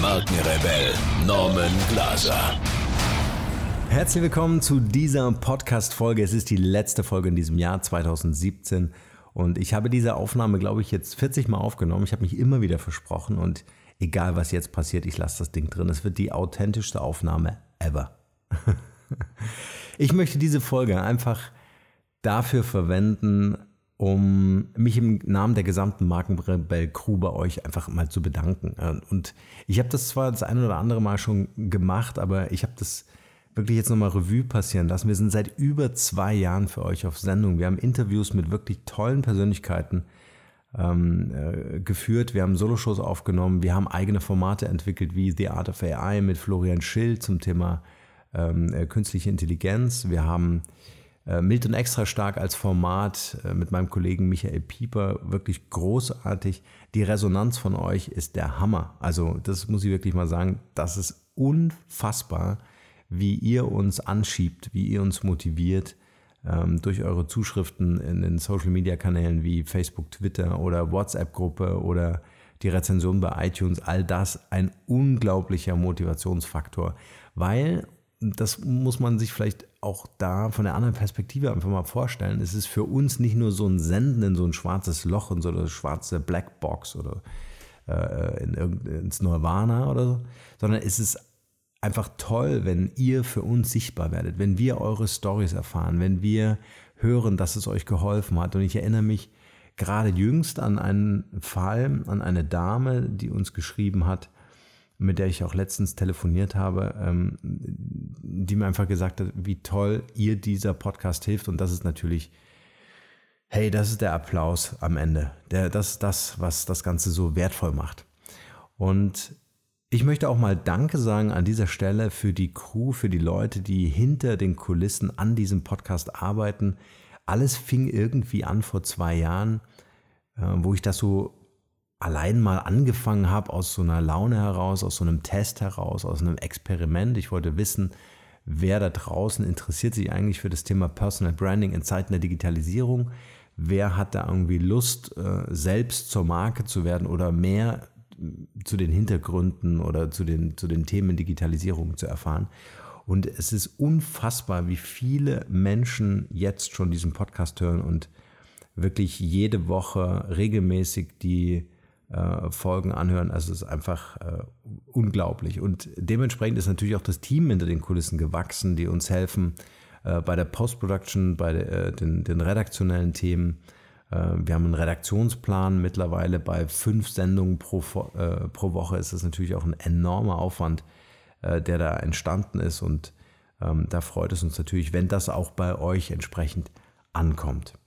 Markenrebell Norman Glaser. Herzlich willkommen zu dieser Podcast-Folge. Es ist die letzte Folge in diesem Jahr 2017 und ich habe diese Aufnahme, glaube ich, jetzt 40 Mal aufgenommen. Ich habe mich immer wieder versprochen und egal was jetzt passiert, ich lasse das Ding drin. Es wird die authentischste Aufnahme ever. Ich möchte diese Folge einfach dafür verwenden, um mich im Namen der gesamten Markenrebell Crew bei euch einfach mal zu bedanken. Und ich habe das zwar das eine oder andere Mal schon gemacht, aber ich habe das wirklich jetzt nochmal Revue passieren lassen. Wir sind seit über zwei Jahren für euch auf Sendung. Wir haben Interviews mit wirklich tollen Persönlichkeiten ähm, äh, geführt. Wir haben Soloshows aufgenommen. Wir haben eigene Formate entwickelt wie The Art of AI mit Florian Schill zum Thema ähm, äh, künstliche Intelligenz. Wir haben äh, Mild und extra stark als Format äh, mit meinem Kollegen Michael Pieper wirklich großartig. Die Resonanz von euch ist der Hammer. Also das muss ich wirklich mal sagen. Das ist unfassbar, wie ihr uns anschiebt, wie ihr uns motiviert ähm, durch eure Zuschriften in den Social-Media-Kanälen wie Facebook, Twitter oder WhatsApp-Gruppe oder die Rezension bei iTunes. All das ein unglaublicher Motivationsfaktor, weil das muss man sich vielleicht auch da von der anderen Perspektive einfach mal vorstellen. Es ist für uns nicht nur so ein Senden in so ein schwarzes Loch, in so eine schwarze Blackbox oder äh, in, ins Nirvana oder so, sondern es ist einfach toll, wenn ihr für uns sichtbar werdet, wenn wir eure Stories erfahren, wenn wir hören, dass es euch geholfen hat. Und ich erinnere mich gerade jüngst an einen Fall, an eine Dame, die uns geschrieben hat, mit der ich auch letztens telefoniert habe, ähm, die mir einfach gesagt hat, wie toll ihr dieser Podcast hilft. Und das ist natürlich, hey, das ist der Applaus am Ende. Der, das ist das, was das Ganze so wertvoll macht. Und ich möchte auch mal Danke sagen an dieser Stelle für die Crew, für die Leute, die hinter den Kulissen an diesem Podcast arbeiten. Alles fing irgendwie an vor zwei Jahren, äh, wo ich das so allein mal angefangen habe aus so einer Laune heraus, aus so einem Test heraus, aus einem Experiment. Ich wollte wissen, wer da draußen interessiert sich eigentlich für das Thema Personal Branding in Zeiten der Digitalisierung. Wer hat da irgendwie Lust, äh, selbst zur Marke zu werden oder mehr zu den Hintergründen oder zu den, zu den Themen Digitalisierung zu erfahren. Und es ist unfassbar, wie viele Menschen jetzt schon diesen Podcast hören und wirklich jede Woche regelmäßig die äh, Folgen anhören. Also es ist einfach äh, unglaublich. Und dementsprechend ist natürlich auch das Team hinter den Kulissen gewachsen, die uns helfen äh, bei der Post-Production, bei äh, den, den, redaktionellen Themen. Äh, wir haben einen Redaktionsplan mittlerweile bei fünf Sendungen pro, pro Woche. Ist das natürlich auch ein enormer Aufwand, der da entstanden ist. Und ähm, da freut es uns natürlich, wenn das auch bei euch entsprechend ankommt.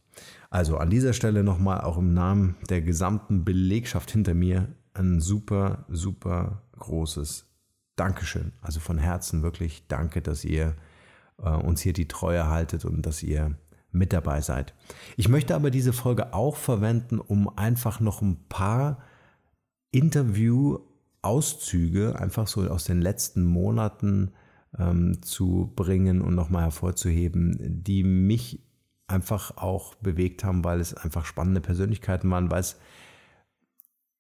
Also an dieser Stelle nochmal auch im Namen der gesamten Belegschaft hinter mir ein super, super großes Dankeschön. Also von Herzen wirklich danke, dass ihr äh, uns hier die Treue haltet und dass ihr mit dabei seid. Ich möchte aber diese Folge auch verwenden, um einfach noch ein paar Interview-Auszüge einfach so aus den letzten Monaten ähm, zu bringen und nochmal hervorzuheben, die mich einfach auch bewegt haben, weil es einfach spannende Persönlichkeiten waren, weil es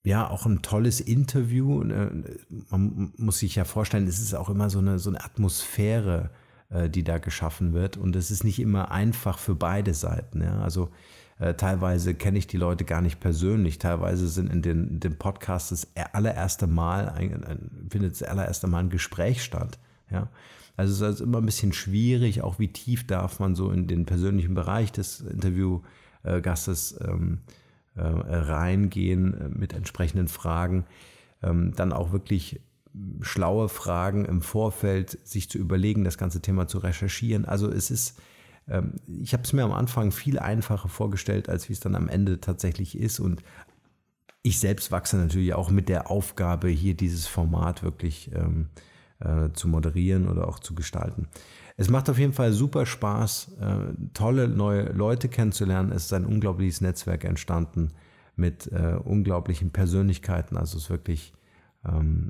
ja auch ein tolles Interview. Ne, man muss sich ja vorstellen, es ist auch immer so eine, so eine Atmosphäre, äh, die da geschaffen wird. Und es ist nicht immer einfach für beide Seiten. Ja? Also äh, teilweise kenne ich die Leute gar nicht persönlich. Teilweise sind in den, in den Podcasts das allererste Mal, ein, ein, findet das allererste Mal ein Gespräch statt. Ja? Also es ist also immer ein bisschen schwierig, auch wie tief darf man so in den persönlichen Bereich des Interviewgastes ähm, äh, reingehen äh, mit entsprechenden Fragen. Ähm, dann auch wirklich schlaue Fragen im Vorfeld, sich zu überlegen, das ganze Thema zu recherchieren. Also es ist, ähm, ich habe es mir am Anfang viel einfacher vorgestellt, als wie es dann am Ende tatsächlich ist. Und ich selbst wachse natürlich auch mit der Aufgabe, hier dieses Format wirklich ähm, äh, zu moderieren oder auch zu gestalten. Es macht auf jeden Fall super Spaß, äh, tolle neue Leute kennenzulernen. Es ist ein unglaubliches Netzwerk entstanden mit äh, unglaublichen Persönlichkeiten. Also es ist wirklich ähm,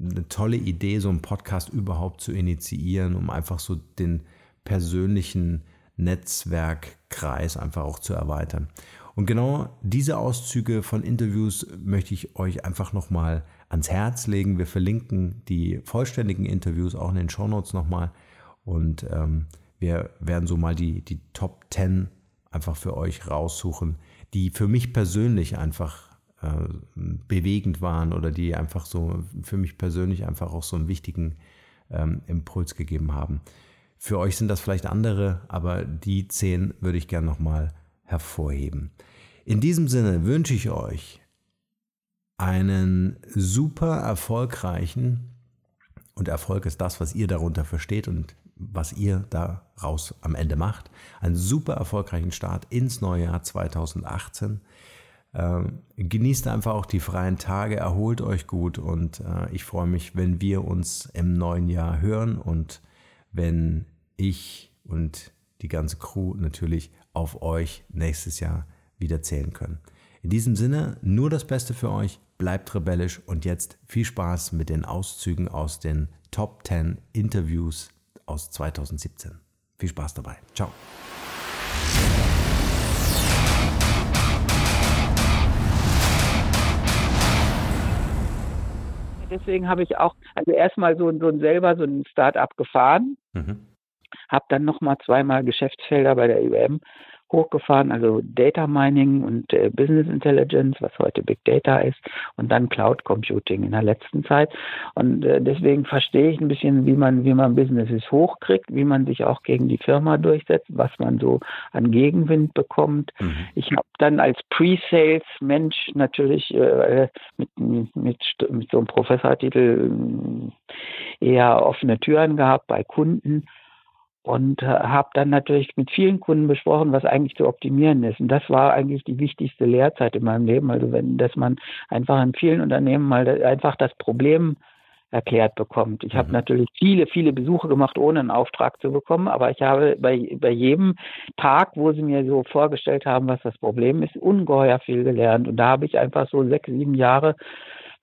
eine tolle Idee, so einen Podcast überhaupt zu initiieren, um einfach so den persönlichen Netzwerkkreis einfach auch zu erweitern. Und genau diese Auszüge von Interviews möchte ich euch einfach nochmal ans Herz legen. Wir verlinken die vollständigen Interviews auch in den Shownotes nochmal. Und ähm, wir werden so mal die, die Top 10 einfach für euch raussuchen, die für mich persönlich einfach äh, bewegend waren oder die einfach so für mich persönlich einfach auch so einen wichtigen ähm, Impuls gegeben haben. Für euch sind das vielleicht andere, aber die 10 würde ich gerne nochmal hervorheben. In diesem Sinne wünsche ich euch einen super erfolgreichen, und Erfolg ist das, was ihr darunter versteht und was ihr daraus am Ende macht. Einen super erfolgreichen Start ins neue Jahr 2018. Ähm, genießt einfach auch die freien Tage, erholt euch gut und äh, ich freue mich, wenn wir uns im neuen Jahr hören und wenn ich und die ganze Crew natürlich auf euch nächstes Jahr wieder zählen können. In diesem Sinne, nur das Beste für euch, bleibt rebellisch und jetzt viel Spaß mit den Auszügen aus den Top 10 Interviews aus 2017. Viel Spaß dabei. Ciao. Deswegen habe ich auch, also erstmal so, so selber so ein Start-up gefahren, mhm. habe dann nochmal zweimal Geschäftsfelder bei der IBM hochgefahren, also Data Mining und äh, Business Intelligence, was heute Big Data ist, und dann Cloud Computing in der letzten Zeit. Und äh, deswegen verstehe ich ein bisschen, wie man, wie man Businesses hochkriegt, wie man sich auch gegen die Firma durchsetzt, was man so an Gegenwind bekommt. Mhm. Ich habe dann als Pre-Sales-Mensch natürlich äh, mit, mit, mit so einem Professortitel äh, eher offene Türen gehabt bei Kunden und äh, habe dann natürlich mit vielen Kunden besprochen, was eigentlich zu optimieren ist. Und das war eigentlich die wichtigste Lehrzeit in meinem Leben. Also wenn, dass man einfach in vielen Unternehmen mal einfach das Problem erklärt bekommt. Ich habe mhm. natürlich viele, viele Besuche gemacht, ohne einen Auftrag zu bekommen, aber ich habe bei, bei jedem Tag, wo sie mir so vorgestellt haben, was das Problem ist, ungeheuer viel gelernt. Und da habe ich einfach so sechs, sieben Jahre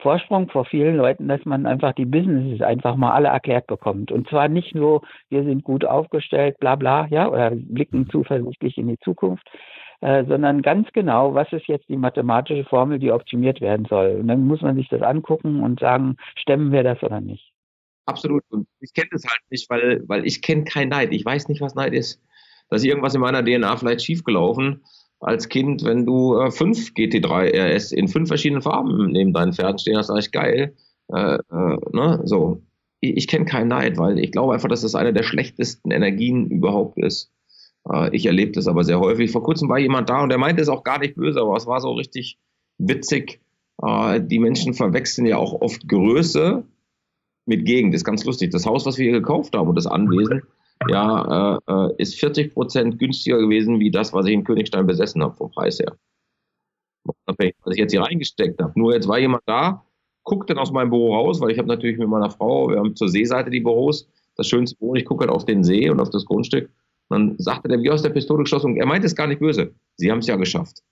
Vorsprung vor vielen Leuten, dass man einfach die Businesses einfach mal alle erklärt bekommt. Und zwar nicht nur, wir sind gut aufgestellt, bla bla, ja, oder blicken zuversichtlich in die Zukunft, äh, sondern ganz genau, was ist jetzt die mathematische Formel, die optimiert werden soll. Und dann muss man sich das angucken und sagen, stemmen wir das oder nicht. Absolut. Und ich kenne das halt nicht, weil, weil ich kenne kein Neid. Ich weiß nicht, was Neid ist. Da ist irgendwas in meiner DNA vielleicht schiefgelaufen als Kind, wenn du äh, fünf GT3 RS in fünf verschiedenen Farben neben deinen Pferden stehen hast, eigentlich geil. Äh, äh, ne? So. Ich, ich kenne keinen Neid, weil ich glaube einfach, dass das eine der schlechtesten Energien überhaupt ist. Äh, ich erlebe das aber sehr häufig. Vor kurzem war jemand da und der meinte es auch gar nicht böse, aber es war so richtig witzig. Äh, die Menschen verwechseln ja auch oft Größe mit Gegend. Das ist ganz lustig. Das Haus, was wir hier gekauft haben und das Anwesen, ja, äh, äh ist 40 Prozent günstiger gewesen, wie das, was ich in Königstein besessen habe, vom Preis her. Was ich jetzt hier reingesteckt habe. Nur jetzt war jemand da, guckt dann aus meinem Büro raus, weil ich habe natürlich mit meiner Frau, wir haben zur Seeseite die Büros, das schönste Büro, ich gucke halt auf den See und auf das Grundstück. Und dann sagte der, wie aus der Pistole geschossen, er meint es gar nicht böse. Sie haben es ja geschafft.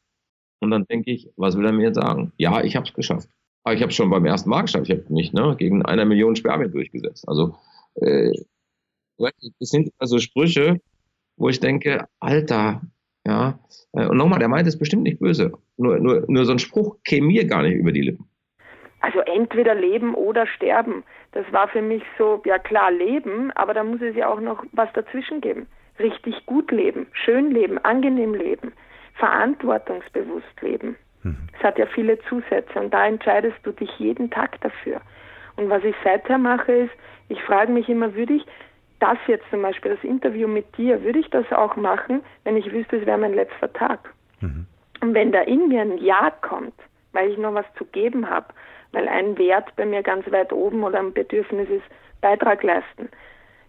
Und dann denke ich, was will er mir jetzt sagen? Ja, ich habe es geschafft. Aber ich habe es schon beim ersten Mal geschafft. Ich habe mich ne, gegen einer Million Spermien durchgesetzt. Also äh, das sind also Sprüche, wo ich denke, Alter, ja. Äh, und nochmal, der meint es bestimmt nicht böse. Nur, nur, nur so ein Spruch käme mir gar nicht über die Lippen. Also entweder leben oder sterben. Das war für mich so, ja klar, leben, aber da muss es ja auch noch was dazwischen geben. Richtig gut leben, schön leben, angenehm leben, verantwortungsbewusst leben. Mhm. Es hat ja viele Zusätze und da entscheidest du dich jeden Tag dafür. Und was ich seither mache, ist, ich frage mich immer, würde ich das jetzt zum Beispiel, das Interview mit dir, würde ich das auch machen, wenn ich wüsste, es wäre mein letzter Tag. Mhm. Und wenn da in mir ein Ja kommt, weil ich noch was zu geben habe, weil ein Wert bei mir ganz weit oben oder ein Bedürfnis ist, Beitrag leisten,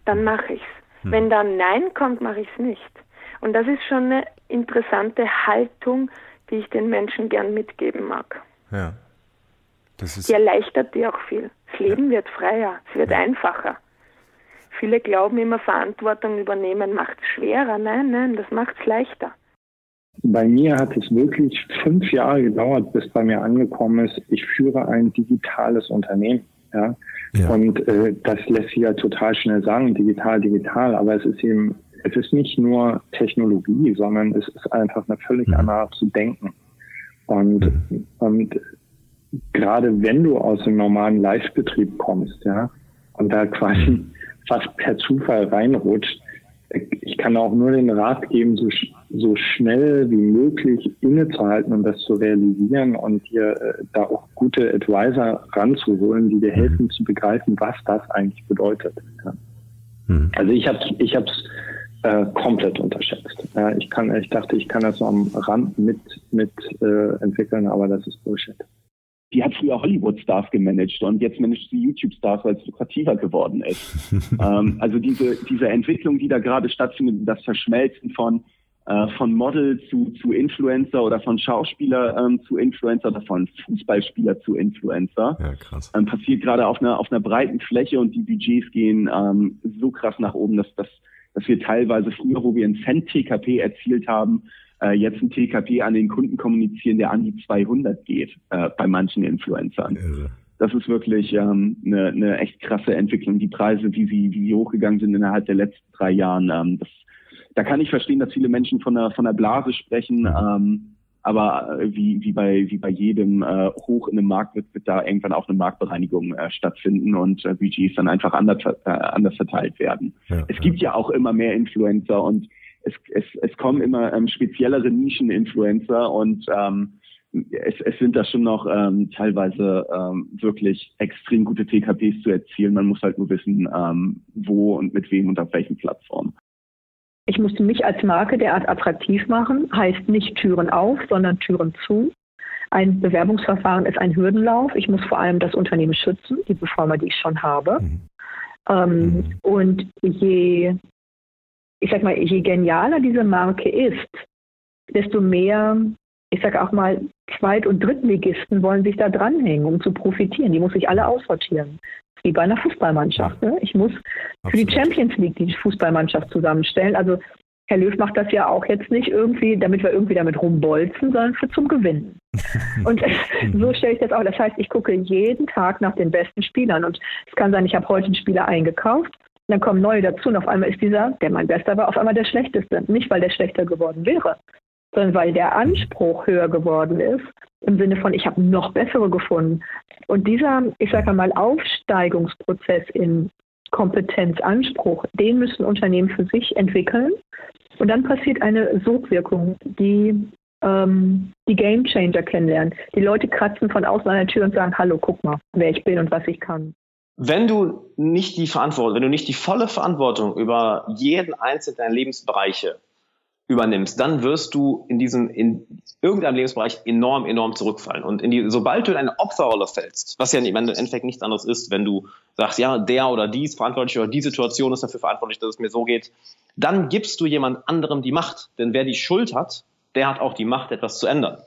dann mache ich es. Mhm. Wenn da ein Nein kommt, mache ich es nicht. Und das ist schon eine interessante Haltung, die ich den Menschen gern mitgeben mag. Ja. die erleichtert dir auch viel. Das Leben wird freier, es wird einfacher. Viele glauben immer, Verantwortung übernehmen macht es schwerer. Nein, nein, das macht es leichter. Bei mir hat es wirklich fünf Jahre gedauert, bis bei mir angekommen ist, ich führe ein digitales Unternehmen. Ja? ja. Und äh, das lässt sich ja total schnell sagen, digital, digital, aber es ist eben, es ist nicht nur Technologie, sondern es ist einfach eine völlig mhm. andere Art zu denken. Und, mhm. und gerade wenn du aus dem normalen Live-Betrieb kommst, ja, und da quasi fast per Zufall reinrutscht, ich kann auch nur den Rat geben, so, so schnell wie möglich innezuhalten und das zu realisieren und dir äh, da auch gute Advisor ranzuholen, die dir helfen zu begreifen, was das eigentlich bedeutet. Ja. Mhm. Also ich habe ich es äh, komplett unterschätzt. Ja, ich kann, ich dachte, ich kann das so am Rand mit mit äh, entwickeln, aber das ist Bullshit die hat früher Hollywood-Stars gemanagt und jetzt managt sie YouTube-Stars, weil es lukrativer geworden ist. ähm, also diese, diese Entwicklung, die da gerade stattfindet, das Verschmelzen von, äh, von Model zu, zu Influencer oder von Schauspieler ähm, zu Influencer oder von Fußballspieler zu Influencer, ja, krass. Ähm, passiert gerade auf einer, auf einer breiten Fläche und die Budgets gehen ähm, so krass nach oben, dass, dass, dass wir teilweise früher, wo wir einen Cent TKP erzielt haben, äh, jetzt ein TKP an den Kunden kommunizieren, der an die 200 geht äh, bei manchen Influencern. Irre. Das ist wirklich ähm, eine, eine echt krasse Entwicklung. Die Preise, wie sie, wie sie hochgegangen sind innerhalb der letzten drei Jahren, ähm, das, da kann ich verstehen, dass viele Menschen von der, von der Blase sprechen. Ähm, aber äh, wie, wie, bei, wie bei jedem äh, Hoch in einem Markt wird, wird da irgendwann auch eine Marktbereinigung äh, stattfinden und äh, Budgets dann einfach anders, äh, anders verteilt werden. Ja, es ja. gibt ja auch immer mehr Influencer und es, es, es kommen immer ähm, speziellere Nischen-Influencer und ähm, es, es sind da schon noch ähm, teilweise ähm, wirklich extrem gute TKPs zu erzielen. Man muss halt nur wissen, ähm, wo und mit wem und auf welchen Plattformen. Ich musste mich als Marke derart attraktiv machen, heißt nicht Türen auf, sondern Türen zu. Ein Bewerbungsverfahren ist ein Hürdenlauf. Ich muss vor allem das Unternehmen schützen, die Performer, die ich schon habe. Mhm. Ähm, mhm. Und je ich sag mal, je genialer diese Marke ist, desto mehr, ich sag auch mal, Zweit- und Drittligisten wollen sich da dranhängen, um zu profitieren. Die muss ich alle aussortieren. Wie bei einer Fußballmannschaft. Ne? Ich muss Absolut. für die Champions League die Fußballmannschaft zusammenstellen. Also Herr Löw macht das ja auch jetzt nicht irgendwie, damit wir irgendwie damit rumbolzen, sondern für zum Gewinnen. Und so stelle ich das auch. Das heißt, ich gucke jeden Tag nach den besten Spielern. Und es kann sein, ich habe heute einen Spieler eingekauft dann kommen neue dazu und auf einmal ist dieser, der mein Bester war, auf einmal der Schlechteste. Nicht, weil der schlechter geworden wäre, sondern weil der Anspruch höher geworden ist, im Sinne von, ich habe noch bessere gefunden. Und dieser, ich sage mal, Aufsteigungsprozess in Kompetenz, Anspruch, den müssen Unternehmen für sich entwickeln. Und dann passiert eine Sogwirkung, die ähm, die Game Changer kennenlernen. Die Leute kratzen von außen an der Tür und sagen, hallo, guck mal, wer ich bin und was ich kann wenn du nicht die Verantwortung, wenn du nicht die volle Verantwortung über jeden einzelnen deiner Lebensbereiche übernimmst, dann wirst du in diesem, in irgendeinem Lebensbereich enorm, enorm zurückfallen. Und in die, sobald du in eine Opferrolle fällst, was ja im Endeffekt nichts anderes ist, wenn du sagst, ja, der oder die ist verantwortlich oder die Situation ist dafür verantwortlich, dass es mir so geht, dann gibst du jemand anderem die Macht. Denn wer die Schuld hat, der hat auch die Macht, etwas zu ändern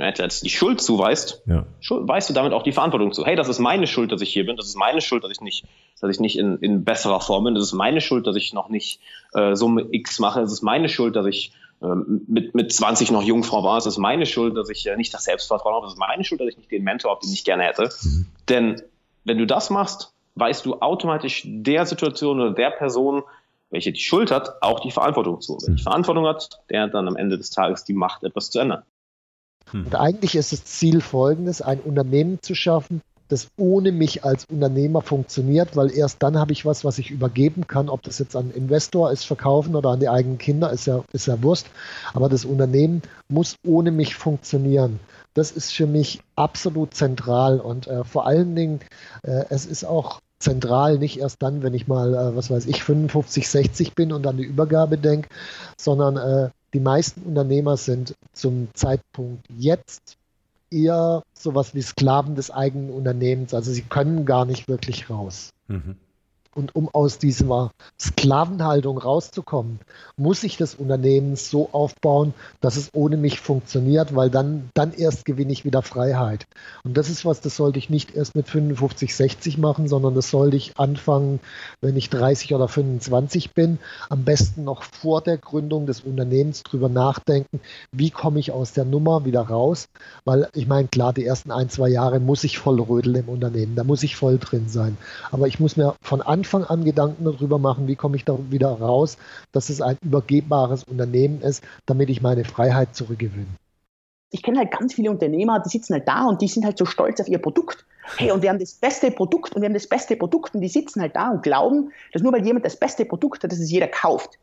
jetzt die Schuld zuweist, ja. weißt du damit auch die Verantwortung zu. Hey, das ist meine Schuld, dass ich hier bin. Das ist meine Schuld, dass ich nicht, dass ich nicht in, in besserer Form bin. Das ist meine Schuld, dass ich noch nicht äh, Summe X mache. Es ist meine Schuld, dass ich ähm, mit, mit 20 noch Jungfrau war. Es ist meine Schuld, dass ich äh, nicht das Selbstvertrauen habe. Es ist meine Schuld, dass ich nicht den Mentor habe, den ich gerne hätte. Mhm. Denn wenn du das machst, weißt du automatisch der Situation oder der Person, welche die Schuld hat, auch die Verantwortung zu. Wer die mhm. Verantwortung hat, der hat dann am Ende des Tages die Macht, etwas zu ändern. Und eigentlich ist das Ziel folgendes, ein Unternehmen zu schaffen, das ohne mich als Unternehmer funktioniert, weil erst dann habe ich was, was ich übergeben kann, ob das jetzt an Investor ist, verkaufen oder an die eigenen Kinder, ist ja, ist ja Wurst. Aber das Unternehmen muss ohne mich funktionieren. Das ist für mich absolut zentral und äh, vor allen Dingen, äh, es ist auch zentral, nicht erst dann, wenn ich mal, äh, was weiß ich, 55, 60 bin und an die Übergabe denke, sondern äh, die meisten Unternehmer sind zum Zeitpunkt jetzt eher sowas wie Sklaven des eigenen Unternehmens. Also sie können gar nicht wirklich raus. Mhm. Und um aus dieser Sklavenhaltung rauszukommen, muss ich das Unternehmen so aufbauen, dass es ohne mich funktioniert, weil dann, dann erst gewinne ich wieder Freiheit. Und das ist was, das sollte ich nicht erst mit 55, 60 machen, sondern das sollte ich anfangen, wenn ich 30 oder 25 bin. Am besten noch vor der Gründung des Unternehmens drüber nachdenken, wie komme ich aus der Nummer wieder raus. Weil ich meine, klar, die ersten ein, zwei Jahre muss ich voll rödeln im Unternehmen, da muss ich voll drin sein. Aber ich muss mir von Anfang Anfang an Gedanken darüber machen, wie komme ich da wieder raus, dass es ein übergebbares Unternehmen ist, damit ich meine Freiheit zurückgewinne. Ich kenne halt ganz viele Unternehmer, die sitzen halt da und die sind halt so stolz auf ihr Produkt. Hey, und wir haben das beste Produkt und wir haben das beste Produkt und die sitzen halt da und glauben, dass nur weil jemand das beste Produkt hat, dass es jeder kauft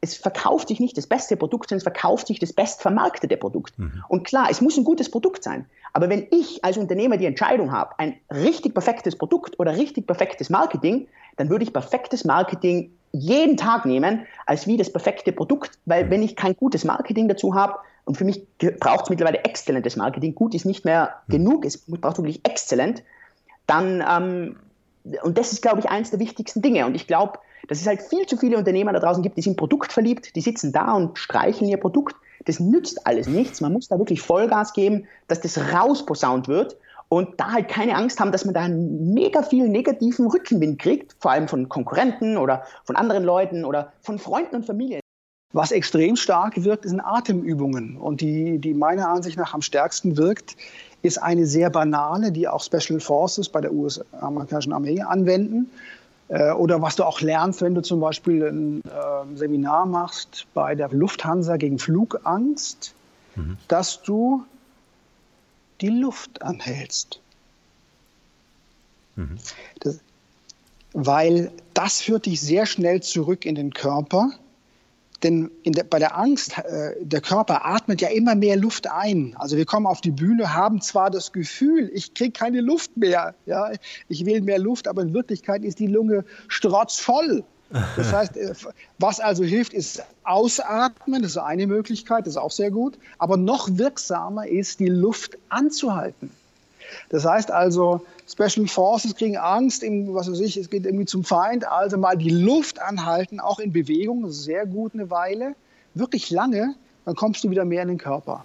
es verkauft sich nicht das beste Produkt, sondern es verkauft sich das bestvermarktete Produkt. Mhm. Und klar, es muss ein gutes Produkt sein. Aber wenn ich als Unternehmer die Entscheidung habe, ein richtig perfektes Produkt oder richtig perfektes Marketing, dann würde ich perfektes Marketing jeden Tag nehmen, als wie das perfekte Produkt. Weil wenn ich kein gutes Marketing dazu habe, und für mich braucht es mittlerweile exzellentes Marketing, gut ist nicht mehr mhm. genug, es braucht wirklich exzellent, dann, ähm, und das ist, glaube ich, eines der wichtigsten Dinge. Und ich glaube, dass es halt viel zu viele Unternehmer da draußen gibt, die sind produktverliebt, die sitzen da und streicheln ihr Produkt. Das nützt alles nichts. Man muss da wirklich Vollgas geben, dass das rausposaunt wird und da halt keine Angst haben, dass man da mega viel negativen Rückenwind kriegt, vor allem von Konkurrenten oder von anderen Leuten oder von Freunden und Familie. Was extrem stark wirkt, sind Atemübungen. Und die, die meiner Ansicht nach am stärksten wirkt, ist eine sehr banale, die auch Special Forces bei der US-amerikanischen Armee anwenden. Äh, oder was du auch lernst, wenn du zum Beispiel ein äh, Seminar machst bei der Lufthansa gegen Flugangst, mhm. dass du die Luft anhältst. Mhm. Das, weil das führt dich sehr schnell zurück in den Körper denn der, bei der Angst, äh, der Körper atmet ja immer mehr Luft ein. Also wir kommen auf die Bühne, haben zwar das Gefühl, ich kriege keine Luft mehr, ja, ich will mehr Luft, aber in Wirklichkeit ist die Lunge strotzvoll. Das heißt, äh, was also hilft, ist ausatmen, das ist eine Möglichkeit, das ist auch sehr gut. Aber noch wirksamer ist, die Luft anzuhalten. Das heißt also, Special Forces kriegen Angst, was weiß ich, es geht irgendwie zum Feind, also mal die Luft anhalten, auch in Bewegung, sehr gut eine Weile, wirklich lange, dann kommst du wieder mehr in den Körper.